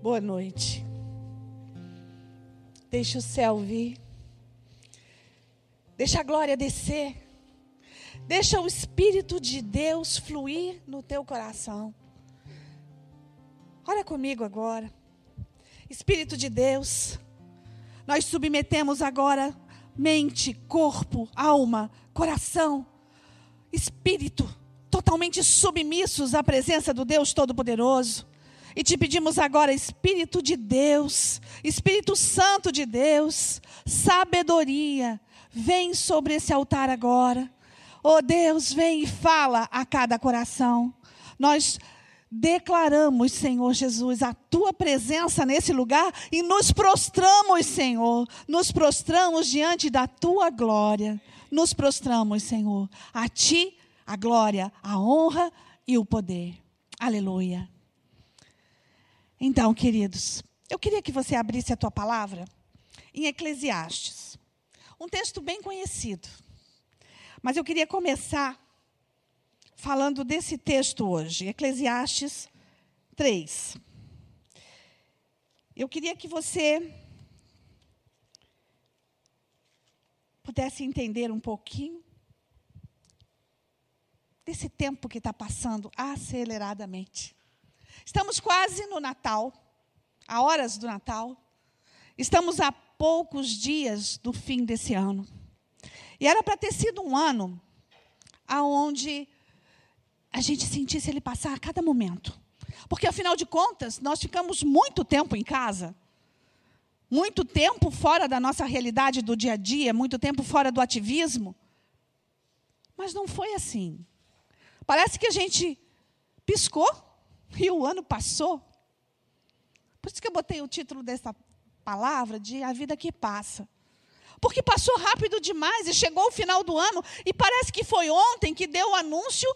Boa noite. Deixa o céu vir. Deixa a glória descer. Deixa o Espírito de Deus fluir no teu coração. Olha comigo agora. Espírito de Deus, nós submetemos agora mente, corpo, alma, coração, espírito, totalmente submissos à presença do Deus Todo-Poderoso. E te pedimos agora, Espírito de Deus, Espírito Santo de Deus, sabedoria, vem sobre esse altar agora. Oh Deus, vem e fala a cada coração. Nós declaramos, Senhor Jesus, a tua presença nesse lugar e nos prostramos, Senhor, nos prostramos diante da tua glória. Nos prostramos, Senhor, a ti a glória, a honra e o poder. Aleluia. Então, queridos, eu queria que você abrisse a tua palavra em Eclesiastes. Um texto bem conhecido. Mas eu queria começar falando desse texto hoje, Eclesiastes 3. Eu queria que você pudesse entender um pouquinho desse tempo que está passando aceleradamente. Estamos quase no Natal, a horas do Natal. Estamos a poucos dias do fim desse ano. E era para ter sido um ano aonde a gente sentisse ele passar a cada momento. Porque, afinal de contas, nós ficamos muito tempo em casa, muito tempo fora da nossa realidade do dia a dia, muito tempo fora do ativismo. Mas não foi assim. Parece que a gente piscou e o ano passou. Por isso que eu botei o título dessa palavra de A Vida que Passa. Porque passou rápido demais e chegou o final do ano e parece que foi ontem que deu o anúncio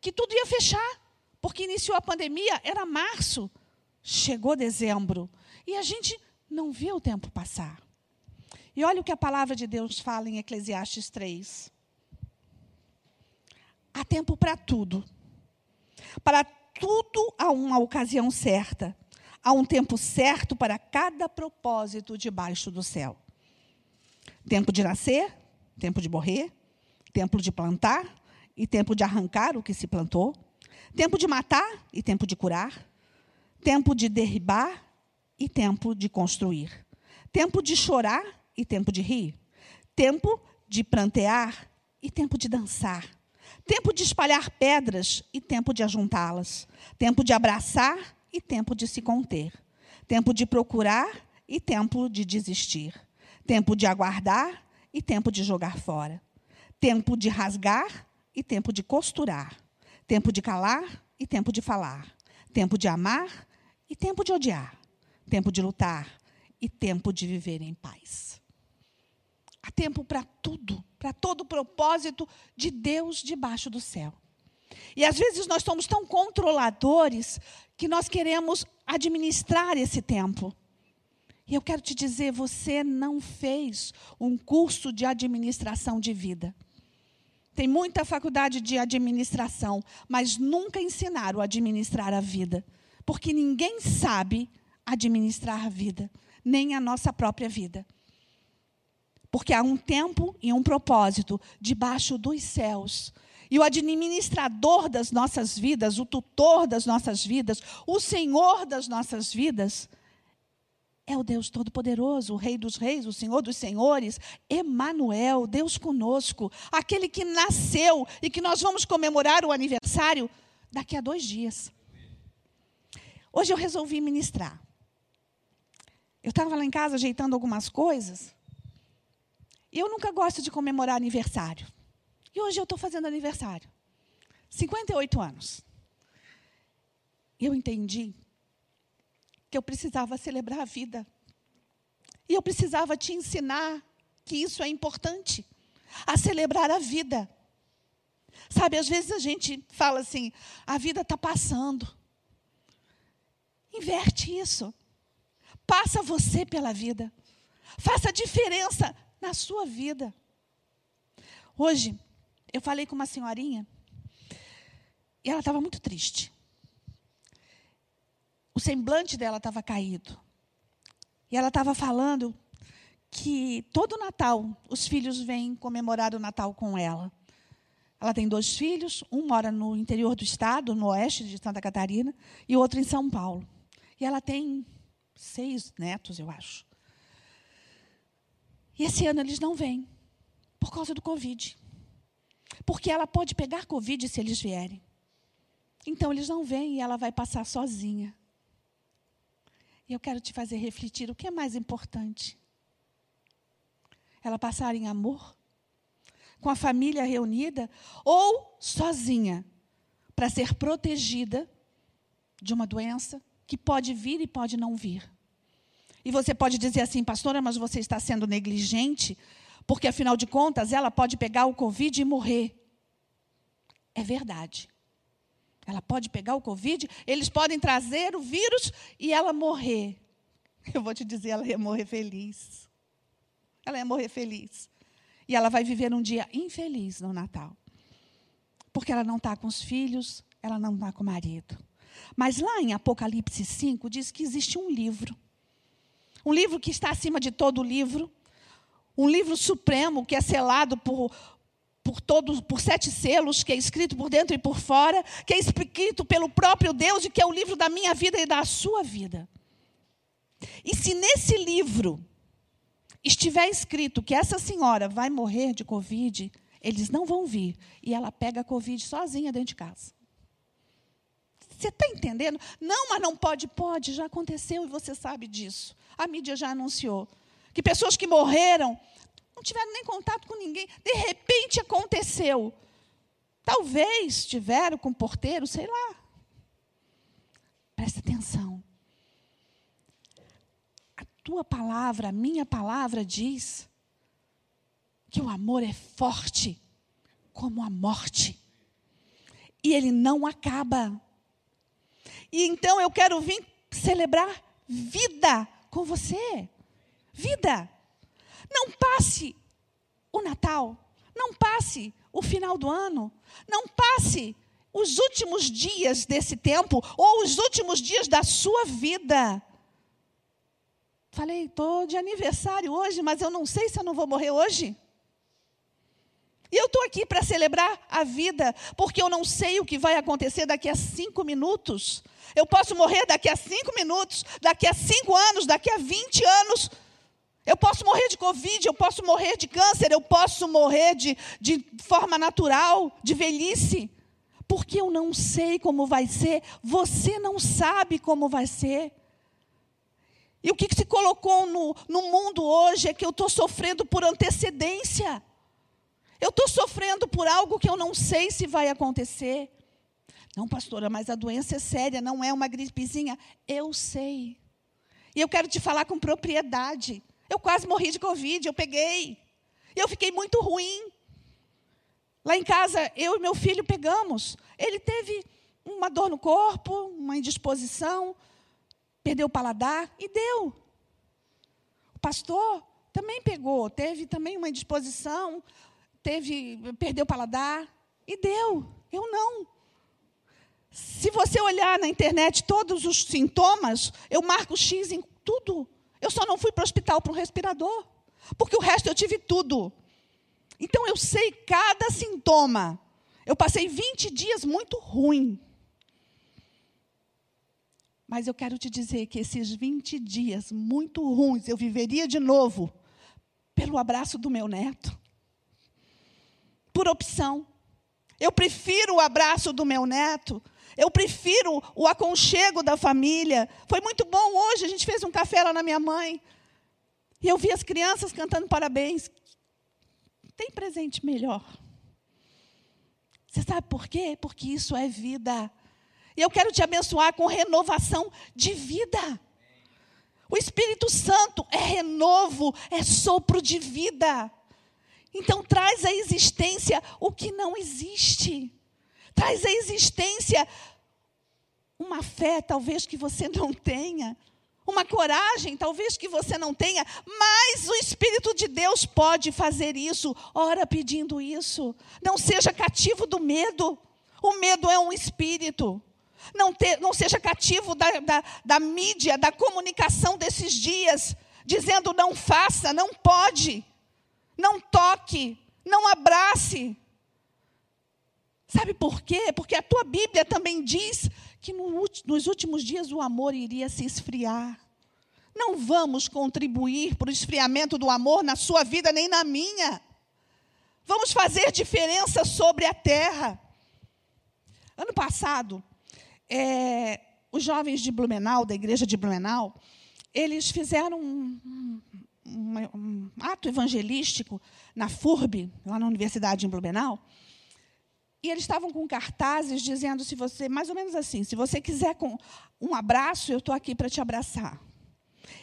que tudo ia fechar. Porque iniciou a pandemia, era março, chegou dezembro e a gente não viu o tempo passar. E olha o que a palavra de Deus fala em Eclesiastes 3. Há tempo para tudo. Para tudo há uma ocasião certa. Há um tempo certo para cada propósito debaixo do céu. Tempo de nascer, tempo de morrer, tempo de plantar e tempo de arrancar o que se plantou, tempo de matar e tempo de curar, tempo de derribar e tempo de construir, tempo de chorar e tempo de rir, tempo de prantear e tempo de dançar, tempo de espalhar pedras e tempo de ajuntá-las, tempo de abraçar e tempo de se conter, tempo de procurar e tempo de desistir, tempo de aguardar e tempo de jogar fora, tempo de rasgar e tempo de costurar, tempo de calar e tempo de falar, tempo de amar e tempo de odiar, tempo de lutar e tempo de viver em paz. Há tempo para tudo, para todo o propósito de Deus debaixo do céu. E às vezes nós somos tão controladores que nós queremos administrar esse tempo. E eu quero te dizer, você não fez um curso de administração de vida. Tem muita faculdade de administração, mas nunca ensinaram a administrar a vida. Porque ninguém sabe administrar a vida, nem a nossa própria vida. Porque há um tempo e um propósito debaixo dos céus. E o administrador das nossas vidas, o tutor das nossas vidas, o Senhor das nossas vidas, é o Deus Todo-Poderoso, o Rei dos Reis, o Senhor dos Senhores, Emanuel, Deus conosco, aquele que nasceu e que nós vamos comemorar o aniversário daqui a dois dias. Hoje eu resolvi ministrar. Eu estava lá em casa ajeitando algumas coisas eu nunca gosto de comemorar aniversário. E hoje eu estou fazendo aniversário. 58 anos. Eu entendi que eu precisava celebrar a vida. E eu precisava te ensinar que isso é importante a celebrar a vida. Sabe, às vezes a gente fala assim: a vida está passando. Inverte isso. Passa você pela vida. Faça diferença na sua vida. Hoje, eu falei com uma senhorinha e ela estava muito triste. o semblante dela estava caído. E ela estava falando que todo Natal os filhos vêm comemorar o Natal com ela. Ela tem dois filhos, um mora no interior do estado, no oeste de Santa Catarina, e outro em São Paulo. E ela tem seis netos, eu acho. E esse ano eles não vêm, por causa do Covid. Porque ela pode pegar Covid se eles vierem. Então eles não vêm e ela vai passar sozinha. E eu quero te fazer refletir o que é mais importante. Ela passar em amor, com a família reunida, ou sozinha, para ser protegida de uma doença que pode vir e pode não vir. E você pode dizer assim, pastora, mas você está sendo negligente, porque afinal de contas ela pode pegar o Covid e morrer. É verdade. Ela pode pegar o Covid, eles podem trazer o vírus e ela morrer. Eu vou te dizer, ela ia morrer feliz. Ela ia morrer feliz. E ela vai viver um dia infeliz no Natal. Porque ela não está com os filhos, ela não está com o marido. Mas lá em Apocalipse 5 diz que existe um livro. Um livro que está acima de todo livro. Um livro supremo que é selado por, por todos, por sete selos, que é escrito por dentro e por fora, que é escrito pelo próprio Deus e que é o livro da minha vida e da sua vida. E se nesse livro estiver escrito que essa senhora vai morrer de Covid, eles não vão vir. E ela pega a Covid sozinha dentro de casa. Você está entendendo? Não, mas não pode. Pode, já aconteceu e você sabe disso. A mídia já anunciou. Que pessoas que morreram não tiveram nem contato com ninguém. De repente aconteceu. Talvez tiveram com o porteiro, sei lá. Presta atenção. A tua palavra, a minha palavra diz que o amor é forte como a morte. E ele não acaba. E então eu quero vir celebrar vida com você. Vida. Não passe o Natal, não passe o final do ano, não passe os últimos dias desse tempo ou os últimos dias da sua vida. Falei, estou de aniversário hoje, mas eu não sei se eu não vou morrer hoje. E eu estou aqui para celebrar a vida, porque eu não sei o que vai acontecer daqui a cinco minutos. Eu posso morrer daqui a cinco minutos, daqui a cinco anos, daqui a vinte anos. Eu posso morrer de Covid, eu posso morrer de câncer, eu posso morrer de, de forma natural, de velhice. Porque eu não sei como vai ser, você não sabe como vai ser. E o que, que se colocou no, no mundo hoje é que eu estou sofrendo por antecedência. Eu estou sofrendo por algo que eu não sei se vai acontecer. Não, pastora, mas a doença é séria, não é uma gripezinha. Eu sei. E eu quero te falar com propriedade. Eu quase morri de Covid, eu peguei. E eu fiquei muito ruim. Lá em casa, eu e meu filho pegamos. Ele teve uma dor no corpo, uma indisposição, perdeu o paladar e deu. O pastor também pegou, teve também uma indisposição, teve, perdeu o paladar e deu. Eu não. Se você olhar na internet todos os sintomas, eu marco X em tudo. Eu só não fui para o hospital para um respirador, porque o resto eu tive tudo. Então eu sei cada sintoma. Eu passei 20 dias muito ruim. Mas eu quero te dizer que esses 20 dias muito ruins eu viveria de novo pelo abraço do meu neto. Por opção. Eu prefiro o abraço do meu neto eu prefiro o aconchego da família. Foi muito bom hoje, a gente fez um café lá na minha mãe. E eu vi as crianças cantando parabéns. Tem presente melhor. Você sabe por quê? Porque isso é vida. E eu quero te abençoar com renovação de vida. O Espírito Santo é renovo, é sopro de vida. Então traz à existência o que não existe traz à existência uma fé, talvez que você não tenha, uma coragem, talvez que você não tenha, mas o Espírito de Deus pode fazer isso. Ora pedindo isso. Não seja cativo do medo. O medo é um espírito. Não, não seja cativo da, da, da mídia, da comunicação desses dias, dizendo não faça, não pode, não toque, não abrace. Sabe por quê? Porque a tua Bíblia também diz que no, nos últimos dias o amor iria se esfriar. Não vamos contribuir para o esfriamento do amor na sua vida nem na minha. Vamos fazer diferença sobre a terra. Ano passado, é, os jovens de Blumenau, da igreja de Blumenau, eles fizeram um, um, ato evangelístico na FURB, lá na Universidade em Blumenau, e eles estavam com cartazes dizendo se você, mais ou menos assim, se você quiser um abraço, eu estou aqui para te abraçar.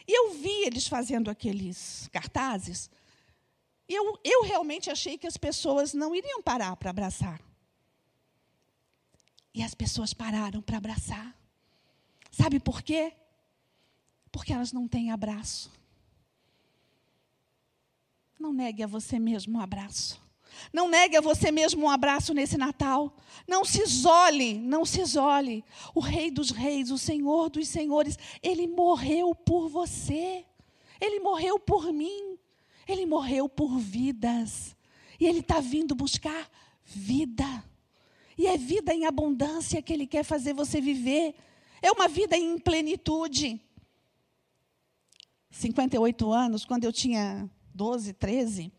E eu vi eles fazendo aqueles cartazes, e eu, eu realmente achei que as pessoas não iriam parar para abraçar. E as pessoas pararam para abraçar. Sabe por quê? Porque elas não têm abraço. Não negue a você mesmo um abraço. Não negue a você mesmo um abraço nesse Natal. Não se isole, não se isole. O Rei dos Reis, o Senhor dos Senhores, ele morreu por você. Ele morreu por mim. Ele morreu por vidas. E ele está vindo buscar vida. E é vida em abundância que ele quer fazer você viver. É uma vida em plenitude. 58 anos, quando eu tinha 12, 13,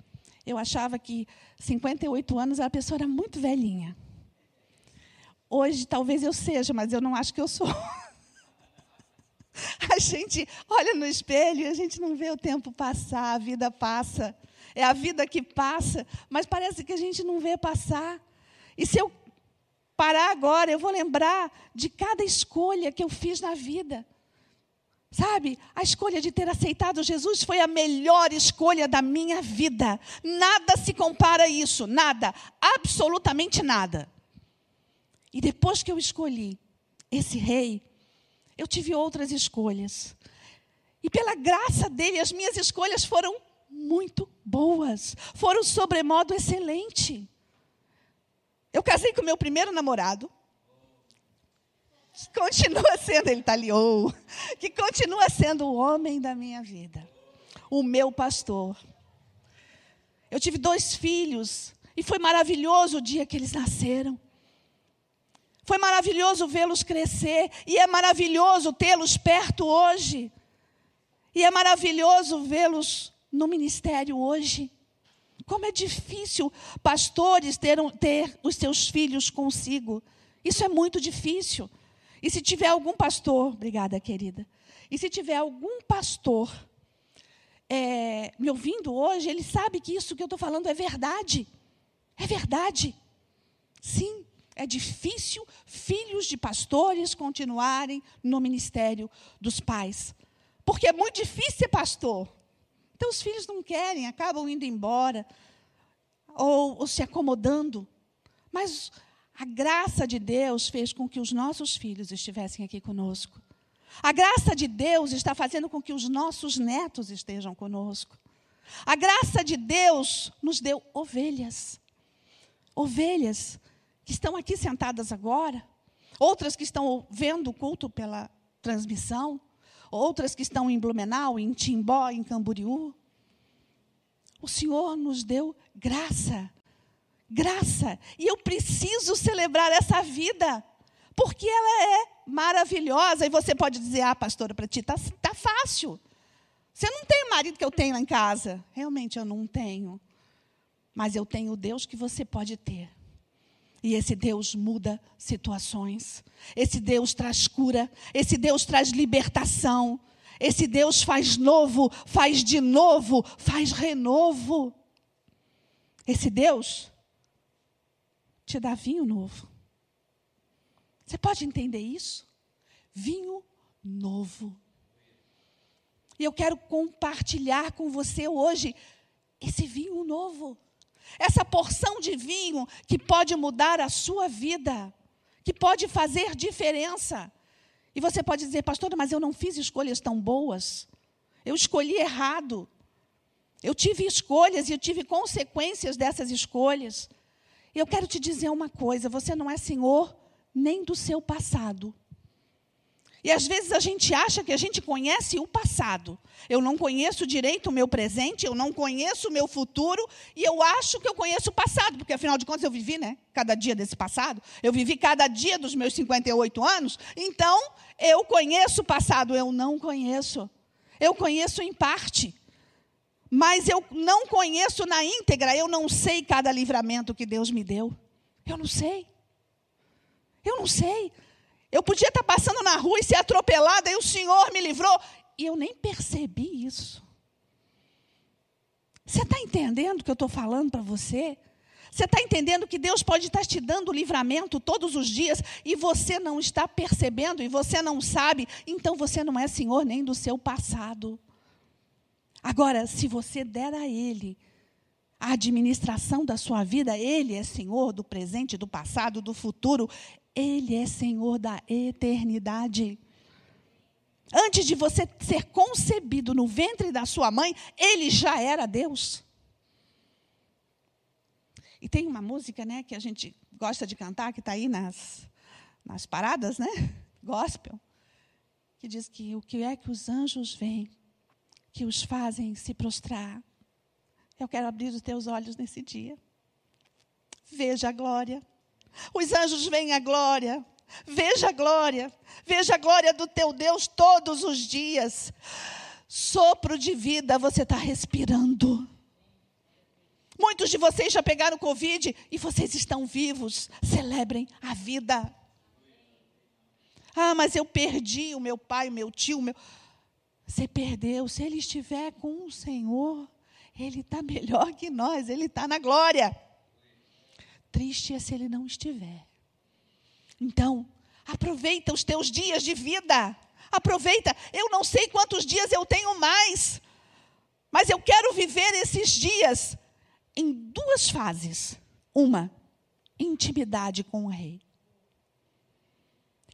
eu achava que 58 anos a pessoa era muito velhinha. Hoje talvez eu seja, mas eu não acho que eu sou. A gente olha no espelho e a gente não vê o tempo passar, a vida passa. É a vida que passa, mas parece que a gente não vê passar. E se eu parar agora, eu vou lembrar de cada escolha que eu fiz na vida. Sabe, a escolha de ter aceitado Jesus foi a melhor escolha da minha vida. Nada se compara a isso, nada, absolutamente nada. E depois que eu escolhi esse rei, eu tive outras escolhas. E pela graça dele, as minhas escolhas foram muito boas, foram sobremodo excelentes. Eu casei com meu primeiro namorado. Continua sendo, ele talhou, que continua sendo o homem da minha vida, o meu pastor. Eu tive dois filhos e foi maravilhoso o dia que eles nasceram. Foi maravilhoso vê-los crescer e é maravilhoso tê-los perto hoje. E é maravilhoso vê-los no ministério hoje. Como é difícil pastores ter, ter os seus filhos consigo. Isso é muito difícil. E se tiver algum pastor, obrigada, querida. E se tiver algum pastor é, me ouvindo hoje, ele sabe que isso que eu estou falando é verdade. É verdade. Sim, é difícil filhos de pastores continuarem no ministério dos pais. Porque é muito difícil ser pastor. Então, os filhos não querem, acabam indo embora, ou, ou se acomodando. Mas a graça de Deus fez com que os nossos filhos estivessem aqui conosco. A graça de Deus está fazendo com que os nossos netos estejam conosco. A graça de Deus nos deu ovelhas. Ovelhas que estão aqui sentadas agora, outras que estão vendo o culto pela transmissão, outras que estão em Blumenau, em Timbó, em Camboriú. O Senhor nos deu graça. Graça. E eu preciso celebrar essa vida. Porque ela é maravilhosa. E você pode dizer, ah, pastora, para ti está tá fácil. Você não tem o marido que eu tenho lá em casa. Realmente eu não tenho. Mas eu tenho o Deus que você pode ter. E esse Deus muda situações. Esse Deus traz cura. Esse Deus traz libertação. Esse Deus faz novo, faz de novo, faz renovo. Esse Deus te dá vinho novo. Você pode entender isso? Vinho novo. E eu quero compartilhar com você hoje esse vinho novo. Essa porção de vinho que pode mudar a sua vida, que pode fazer diferença. E você pode dizer, pastora, mas eu não fiz escolhas tão boas. Eu escolhi errado. Eu tive escolhas e eu tive consequências dessas escolhas. Eu quero te dizer uma coisa: você não é senhor nem do seu passado. E às vezes a gente acha que a gente conhece o passado. Eu não conheço direito o meu presente, eu não conheço o meu futuro, e eu acho que eu conheço o passado, porque afinal de contas eu vivi, né? Cada dia desse passado. Eu vivi cada dia dos meus 58 anos, então eu conheço o passado, eu não conheço. Eu conheço em parte. Mas eu não conheço na íntegra, eu não sei cada livramento que Deus me deu. Eu não sei. Eu não sei. Eu podia estar passando na rua e ser atropelada, e o Senhor me livrou. E eu nem percebi isso. Você está entendendo o que eu estou falando para você? Você está entendendo que Deus pode estar te dando livramento todos os dias e você não está percebendo e você não sabe, então você não é senhor nem do seu passado. Agora, se você der a Ele a administração da sua vida, Ele é senhor do presente, do passado, do futuro, ele é Senhor da eternidade. Antes de você ser concebido no ventre da sua mãe, ele já era Deus. E tem uma música, né, que a gente gosta de cantar, que está aí nas, nas paradas, né? Gospel. Que diz que o que é que os anjos veem que os fazem se prostrar. Eu quero abrir os teus olhos nesse dia. Veja a glória os anjos veem a glória. Veja a glória. Veja a glória do teu Deus todos os dias. Sopro de vida você está respirando. Muitos de vocês já pegaram Covid e vocês estão vivos. Celebrem a vida. Ah, mas eu perdi o meu pai, o meu tio, o meu. Você perdeu. Se ele estiver com o Senhor, ele está melhor que nós, ele está na glória triste é se ele não estiver. Então, aproveita os teus dias de vida. Aproveita. Eu não sei quantos dias eu tenho mais, mas eu quero viver esses dias em duas fases. Uma, intimidade com o rei.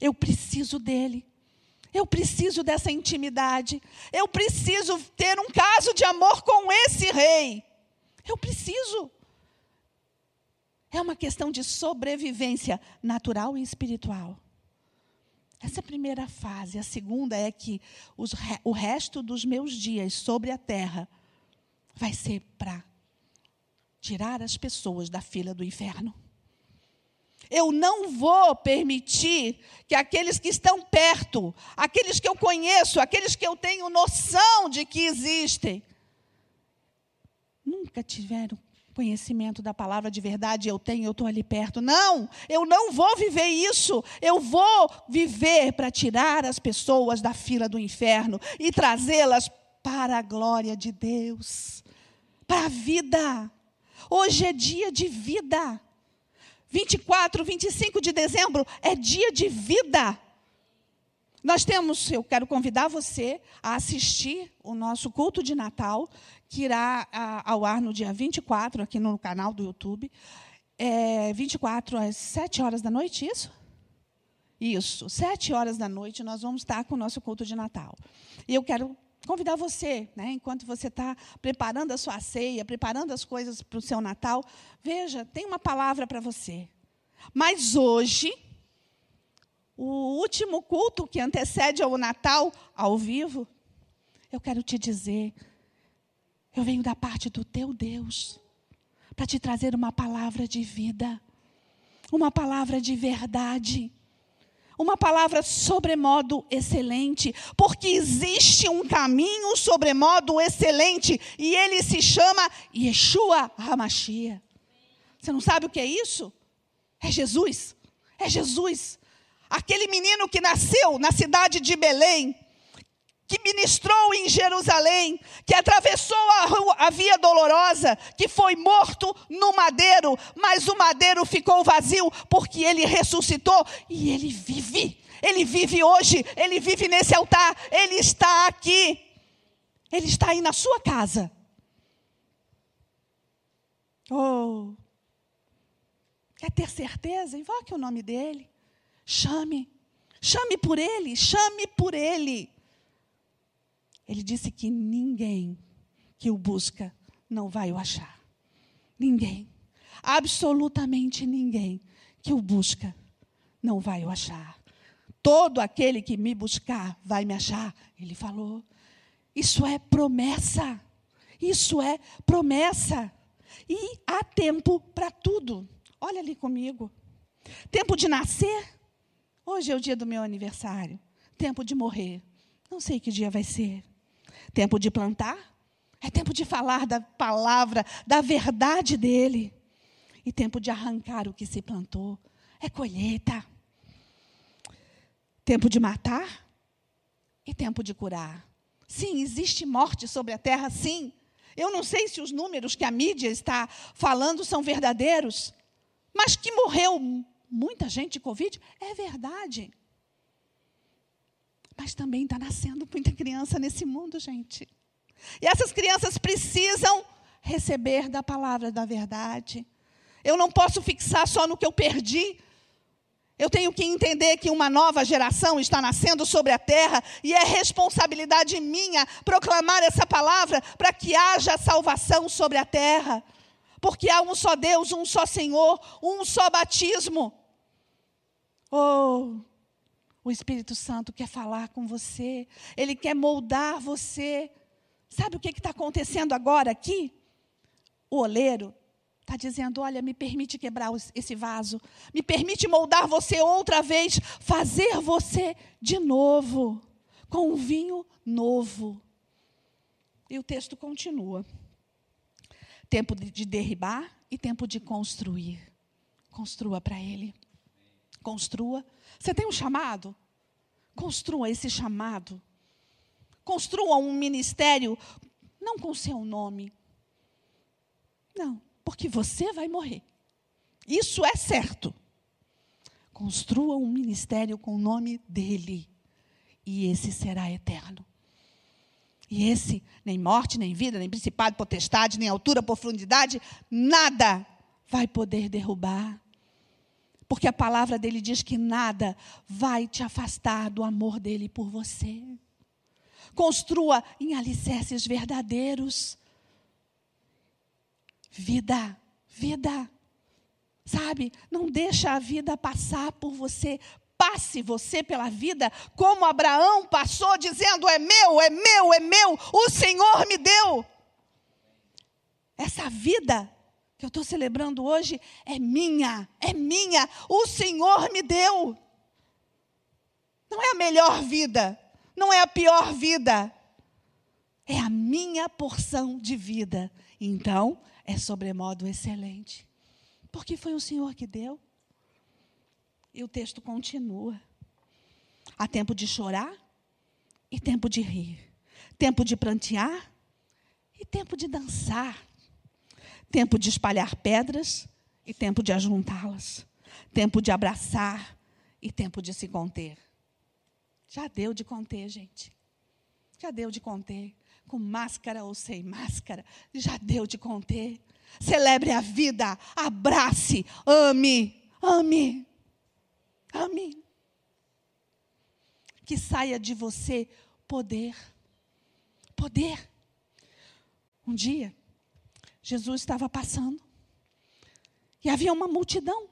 Eu preciso dele. Eu preciso dessa intimidade. Eu preciso ter um caso de amor com esse rei. Eu preciso. É uma questão de sobrevivência natural e espiritual. Essa é a primeira fase. A segunda é que os, o resto dos meus dias sobre a terra vai ser para tirar as pessoas da fila do inferno. Eu não vou permitir que aqueles que estão perto, aqueles que eu conheço, aqueles que eu tenho noção de que existem, nunca tiveram conhecimento da palavra de verdade eu tenho, eu estou ali perto. Não, eu não vou viver isso. Eu vou viver para tirar as pessoas da fila do inferno e trazê-las para a glória de Deus, para a vida. Hoje é dia de vida. 24, 25 de dezembro é dia de vida. Nós temos, eu quero convidar você a assistir o nosso culto de Natal, que irá ao ar no dia 24, aqui no canal do YouTube. É, 24 às 7 horas da noite, isso? Isso, 7 horas da noite nós vamos estar com o nosso culto de Natal. E eu quero convidar você, né, enquanto você está preparando a sua ceia, preparando as coisas para o seu Natal, veja, tem uma palavra para você. Mas hoje, o último culto que antecede ao Natal ao vivo, eu quero te dizer, eu venho da parte do teu Deus para te trazer uma palavra de vida, uma palavra de verdade, uma palavra sobremodo excelente, porque existe um caminho sobremodo excelente e ele se chama Yeshua Hamashia. Você não sabe o que é isso? É Jesus. É Jesus aquele menino que nasceu na cidade de Belém, que ministrou em Jerusalém, que atravessou a, rua, a, via dolorosa, que foi morto no madeiro, mas o madeiro ficou vazio porque ele ressuscitou e ele vive. Ele vive hoje, ele vive nesse altar, ele está aqui. Ele está aí na sua casa. Oh. Quer ter certeza? Invoque o nome dele. Chame. Chame por ele, chame por ele. Ele disse que ninguém que o busca não vai o achar. Ninguém. Absolutamente ninguém que o busca não vai o achar. Todo aquele que me buscar vai me achar. Ele falou. Isso é promessa. Isso é promessa. E há tempo para tudo. Olha ali comigo. Tempo de nascer. Hoje é o dia do meu aniversário. Tempo de morrer. Não sei que dia vai ser. Tempo de plantar. É tempo de falar da palavra, da verdade dele. E tempo de arrancar o que se plantou. É colheita. Tempo de matar e tempo de curar. Sim, existe morte sobre a terra, sim. Eu não sei se os números que a mídia está falando são verdadeiros, mas que morreu muita gente de Covid é verdade. Mas também está nascendo muita criança nesse mundo, gente. E essas crianças precisam receber da palavra da verdade. Eu não posso fixar só no que eu perdi, eu tenho que entender que uma nova geração está nascendo sobre a terra e é responsabilidade minha proclamar essa palavra para que haja salvação sobre a terra. Porque há um só Deus, um só Senhor, um só batismo. Oh, o Espírito Santo quer falar com você, ele quer moldar você. Sabe o que está acontecendo agora aqui? O oleiro Está dizendo: olha, me permite quebrar esse vaso, me permite moldar você outra vez, fazer você de novo, com um vinho novo. E o texto continua: tempo de derribar e tempo de construir. Construa para Ele. Construa. Você tem um chamado? Construa esse chamado. Construa um ministério, não com seu nome. Não porque você vai morrer. Isso é certo. Construa um ministério com o nome dele, e esse será eterno. E esse, nem morte, nem vida, nem principado, potestade, nem altura, profundidade, nada vai poder derrubar. Porque a palavra dele diz que nada vai te afastar do amor dele por você. Construa em alicerces verdadeiros. Vida, vida. Sabe? Não deixa a vida passar por você. Passe você pela vida como Abraão passou, dizendo: é meu, é meu, é meu, o Senhor me deu. Essa vida que eu estou celebrando hoje é minha, é minha, o Senhor me deu. Não é a melhor vida, não é a pior vida, é a minha porção de vida. Então, é sobremodo excelente. Porque foi o Senhor que deu. E o texto continua. Há tempo de chorar e tempo de rir. Tempo de plantear e tempo de dançar. Tempo de espalhar pedras e tempo de ajuntá-las. Tempo de abraçar e tempo de se conter. Já deu de conter, gente. Já deu de conter com máscara ou sem máscara, já deu de conter. Celebre a vida, abrace, ame, ame, ame. Que saia de você poder, poder. Um dia, Jesus estava passando e havia uma multidão.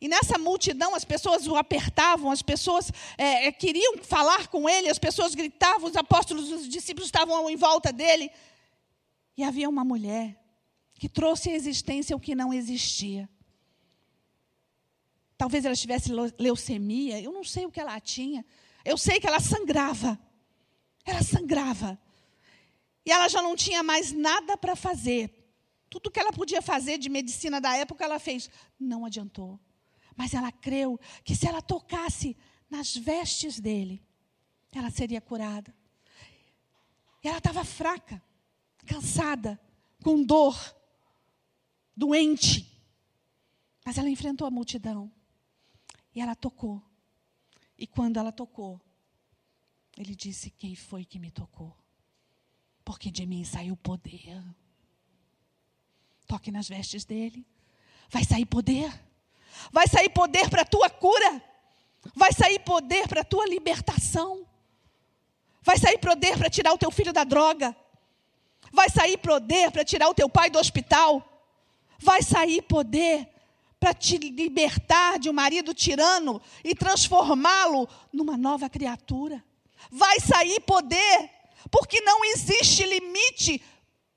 E nessa multidão, as pessoas o apertavam, as pessoas é, é, queriam falar com ele, as pessoas gritavam, os apóstolos, os discípulos estavam em volta dele. E havia uma mulher que trouxe à existência o que não existia. Talvez ela tivesse leucemia, eu não sei o que ela tinha. Eu sei que ela sangrava. Ela sangrava. E ela já não tinha mais nada para fazer. Tudo que ela podia fazer de medicina da época, ela fez. Não adiantou. Mas ela creu que se ela tocasse nas vestes dele, ela seria curada. E ela estava fraca, cansada, com dor, doente. Mas ela enfrentou a multidão. E ela tocou. E quando ela tocou, ele disse: Quem foi que me tocou? Porque de mim saiu poder. Toque nas vestes dele. Vai sair poder. Vai sair poder para a tua cura. Vai sair poder para a tua libertação. Vai sair poder para tirar o teu filho da droga. Vai sair poder para tirar o teu pai do hospital. Vai sair poder para te libertar de um marido tirano e transformá-lo numa nova criatura. Vai sair poder, porque não existe limite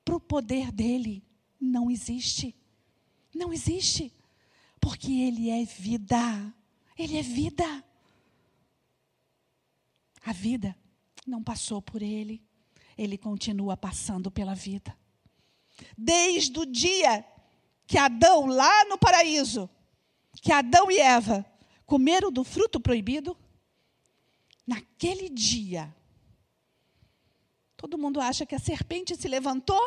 para o poder dele. Não existe. Não existe. Porque ele é vida. Ele é vida. A vida não passou por ele. Ele continua passando pela vida. Desde o dia que Adão, lá no paraíso, que Adão e Eva comeram do fruto proibido, naquele dia, todo mundo acha que a serpente se levantou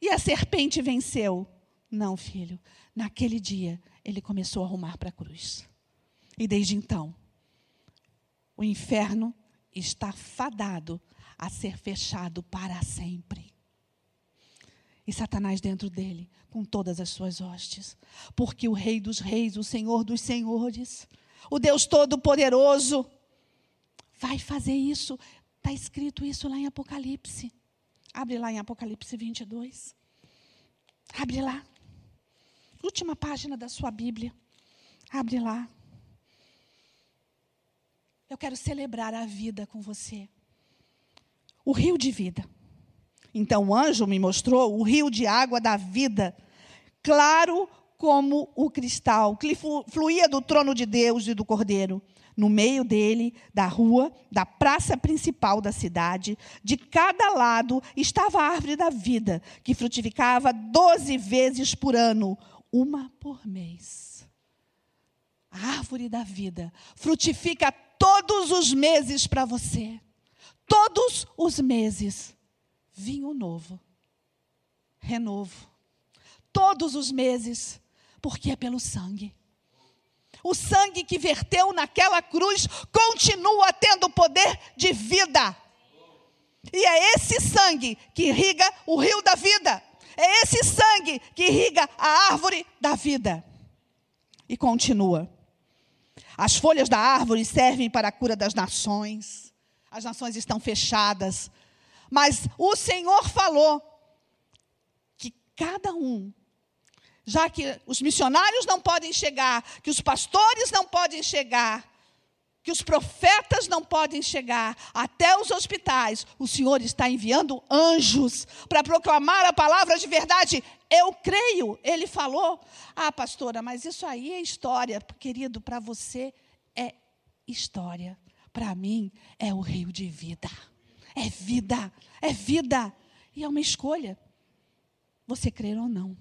e a serpente venceu. Não, filho, naquele dia ele começou a arrumar para a cruz. E desde então, o inferno está fadado a ser fechado para sempre. E Satanás dentro dele com todas as suas hostes. Porque o Rei dos Reis, o Senhor dos Senhores, o Deus Todo-Poderoso, vai fazer isso. Está escrito isso lá em Apocalipse. Abre lá em Apocalipse 22. Abre lá. Última página da sua Bíblia. Abre lá. Eu quero celebrar a vida com você. O rio de vida. Então o anjo me mostrou o rio de água da vida, claro como o cristal, que fluía do trono de Deus e do Cordeiro. No meio dele, da rua, da praça principal da cidade, de cada lado estava a árvore da vida, que frutificava doze vezes por ano, uma por mês. A árvore da vida frutifica todos os meses para você. Todos os meses vinho novo, renovo, todos os meses, porque é pelo sangue. O sangue que verteu naquela cruz continua tendo poder de vida. E é esse sangue que irriga o rio da vida. É esse sangue que irriga a árvore da vida. E continua. As folhas da árvore servem para a cura das nações. As nações estão fechadas, mas o Senhor falou que cada um, já que os missionários não podem chegar, que os pastores não podem chegar, que os profetas não podem chegar até os hospitais, o Senhor está enviando anjos para proclamar a palavra de verdade. Eu creio, ele falou. Ah, pastora, mas isso aí é história, querido, para você é história. Para mim é o rio de vida. É vida, é vida. E é uma escolha. Você crer ou não.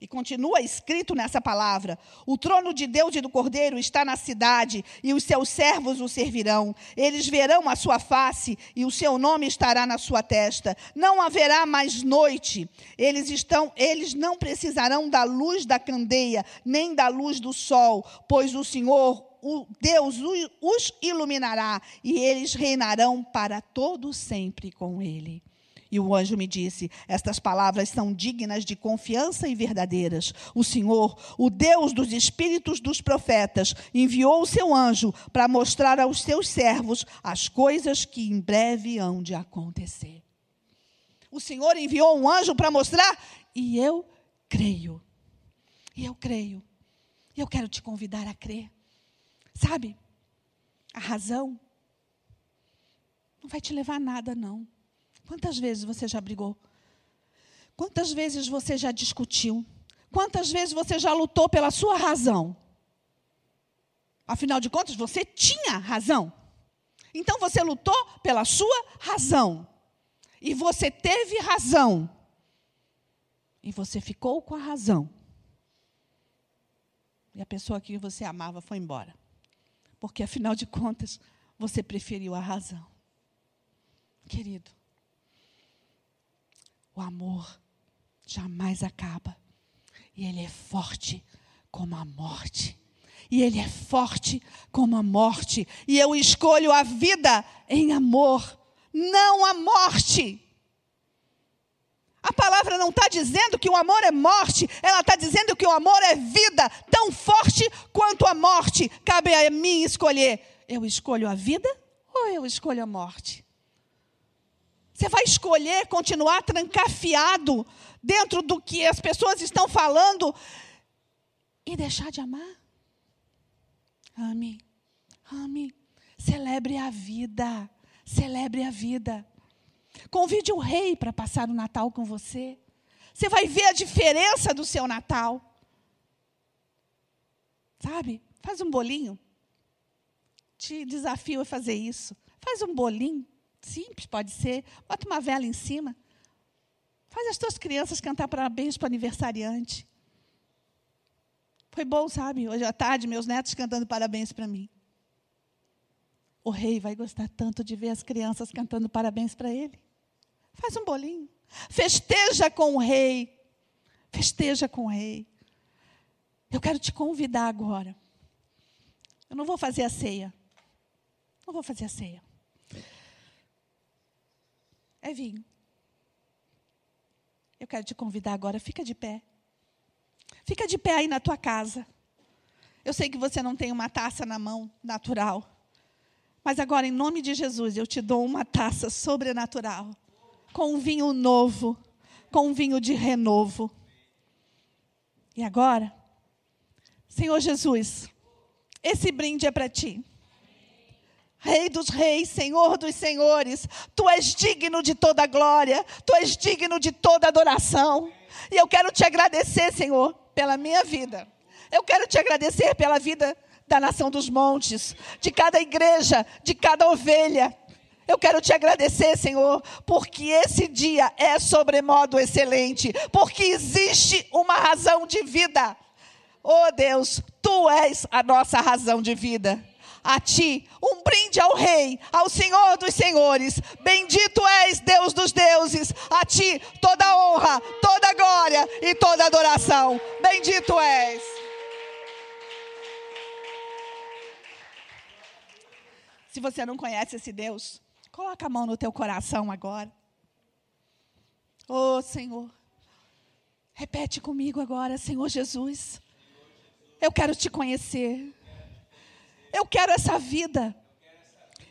E continua escrito nessa palavra: o trono de Deus e do Cordeiro está na cidade, e os seus servos o servirão. Eles verão a sua face, e o seu nome estará na sua testa. Não haverá mais noite. Eles estão, eles não precisarão da luz da candeia, nem da luz do sol, pois o Senhor, o Deus os iluminará e eles reinarão para todo sempre com ele. E o anjo me disse: Estas palavras são dignas de confiança e verdadeiras. O Senhor, o Deus dos espíritos dos profetas, enviou o seu anjo para mostrar aos seus servos as coisas que em breve hão de acontecer. O Senhor enviou um anjo para mostrar, e eu creio. E eu creio. E eu quero te convidar a crer. Sabe? A razão não vai te levar a nada, não. Quantas vezes você já brigou? Quantas vezes você já discutiu? Quantas vezes você já lutou pela sua razão? Afinal de contas, você tinha razão. Então você lutou pela sua razão. E você teve razão. E você ficou com a razão. E a pessoa que você amava foi embora. Porque, afinal de contas, você preferiu a razão. Querido, o amor jamais acaba. E ele é forte como a morte. E ele é forte como a morte. E eu escolho a vida em amor, não a morte. A palavra não está dizendo que o amor é morte, ela está dizendo que o amor é vida, tão forte quanto a morte. Cabe a mim escolher: eu escolho a vida ou eu escolho a morte? Você vai escolher continuar trancafiado dentro do que as pessoas estão falando e deixar de amar? Ame, ame, celebre a vida, celebre a vida. Convide o rei para passar o Natal com você. Você vai ver a diferença do seu Natal. Sabe? Faz um bolinho. Te desafio a fazer isso. Faz um bolinho. Simples, pode ser. Bota uma vela em cima. Faz as tuas crianças cantar parabéns para o aniversariante. Foi bom, sabe? Hoje à tarde, meus netos cantando parabéns para mim. O rei vai gostar tanto de ver as crianças cantando parabéns para ele. Faz um bolinho. Festeja com o rei. Festeja com o rei. Eu quero te convidar agora. Eu não vou fazer a ceia. Não vou fazer a ceia. É vinho. Eu quero te convidar agora, fica de pé. Fica de pé aí na tua casa. Eu sei que você não tem uma taça na mão natural. Mas agora, em nome de Jesus, eu te dou uma taça sobrenatural. Com um vinho novo. Com um vinho de renovo. E agora, Senhor Jesus, esse brinde é para ti. Rei dos reis, Senhor dos senhores, tu és digno de toda glória, tu és digno de toda adoração. E eu quero te agradecer, Senhor, pela minha vida. Eu quero te agradecer pela vida da nação dos montes, de cada igreja, de cada ovelha. Eu quero te agradecer, Senhor, porque esse dia é sobremodo excelente, porque existe uma razão de vida. Oh Deus, tu és a nossa razão de vida. A ti, um brinde ao Rei, ao Senhor dos Senhores. Bendito és, Deus dos deuses. A ti, toda honra, toda glória e toda adoração. Bendito és. Se você não conhece esse Deus, coloca a mão no teu coração agora. Oh, Senhor. Repete comigo agora, Senhor Jesus. Eu quero te conhecer. Eu quero essa vida.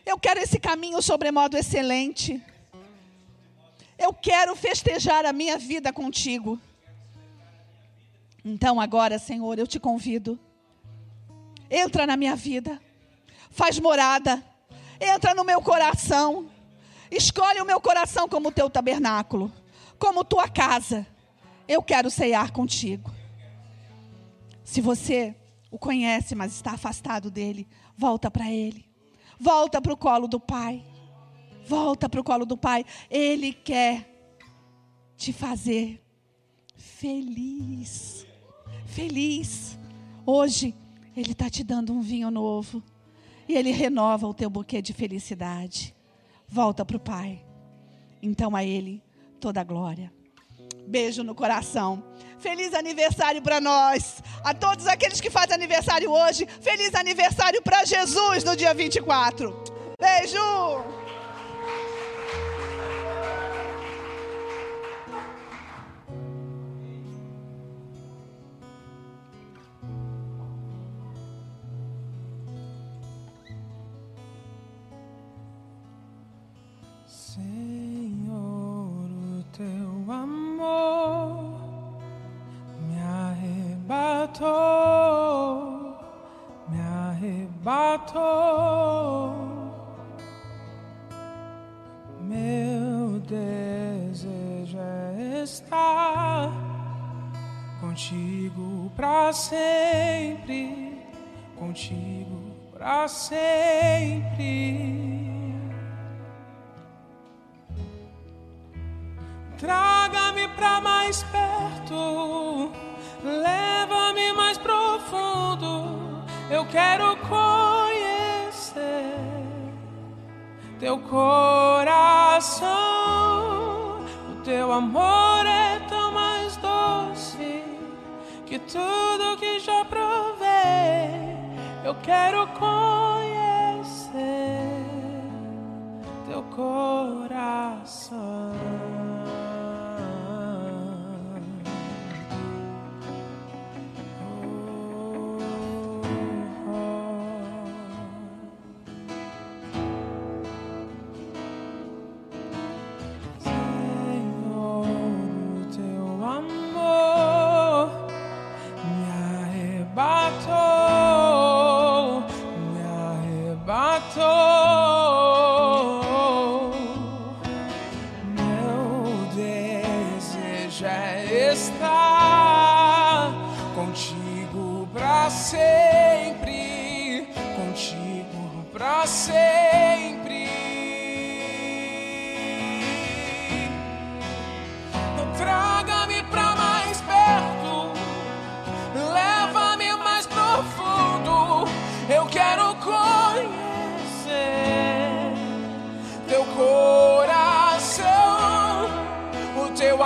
Eu quero esse caminho sobremodo excelente. Eu quero festejar a minha vida contigo. Então agora, Senhor, eu te convido. Entra na minha vida. Faz morada. Entra no meu coração. Escolhe o meu coração como teu tabernáculo, como tua casa. Eu quero ceiar contigo. Se você o conhece, mas está afastado dele, volta para ele. Volta para o colo do Pai. Volta para o colo do Pai. Ele quer te fazer feliz. Feliz. Hoje, Ele está te dando um vinho novo. E Ele renova o teu buquê de felicidade. Volta para o Pai. Então a Ele toda a glória. Beijo no coração. Feliz aniversário para nós. A todos aqueles que fazem aniversário hoje, feliz aniversário para Jesus no dia 24. Beijo! Teu coração. O teu amor é tão mais doce que tudo que já provei. Eu quero conhecer teu coração.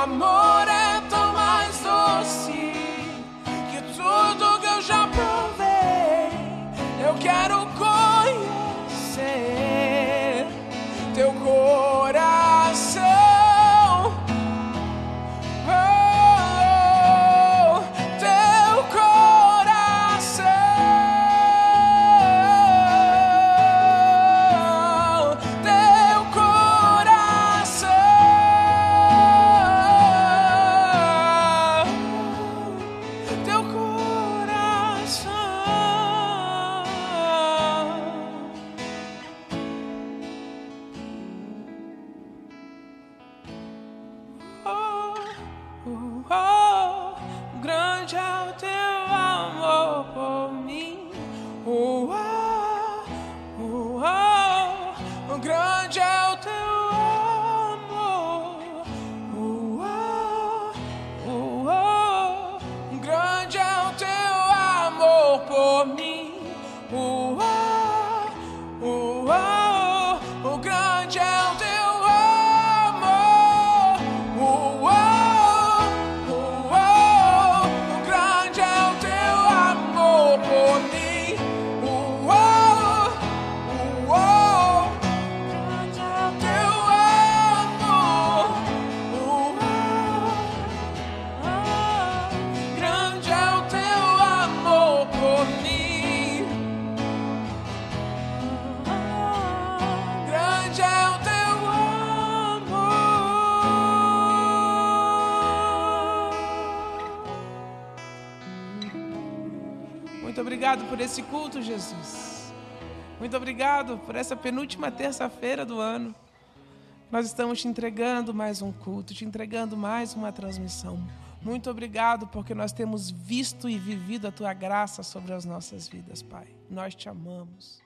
Amor é tão mais doce que tudo que eu já provei. Eu quero esse culto, Jesus. Muito obrigado por essa penúltima terça-feira do ano. Nós estamos te entregando mais um culto, te entregando mais uma transmissão. Muito obrigado porque nós temos visto e vivido a tua graça sobre as nossas vidas, Pai. Nós te amamos.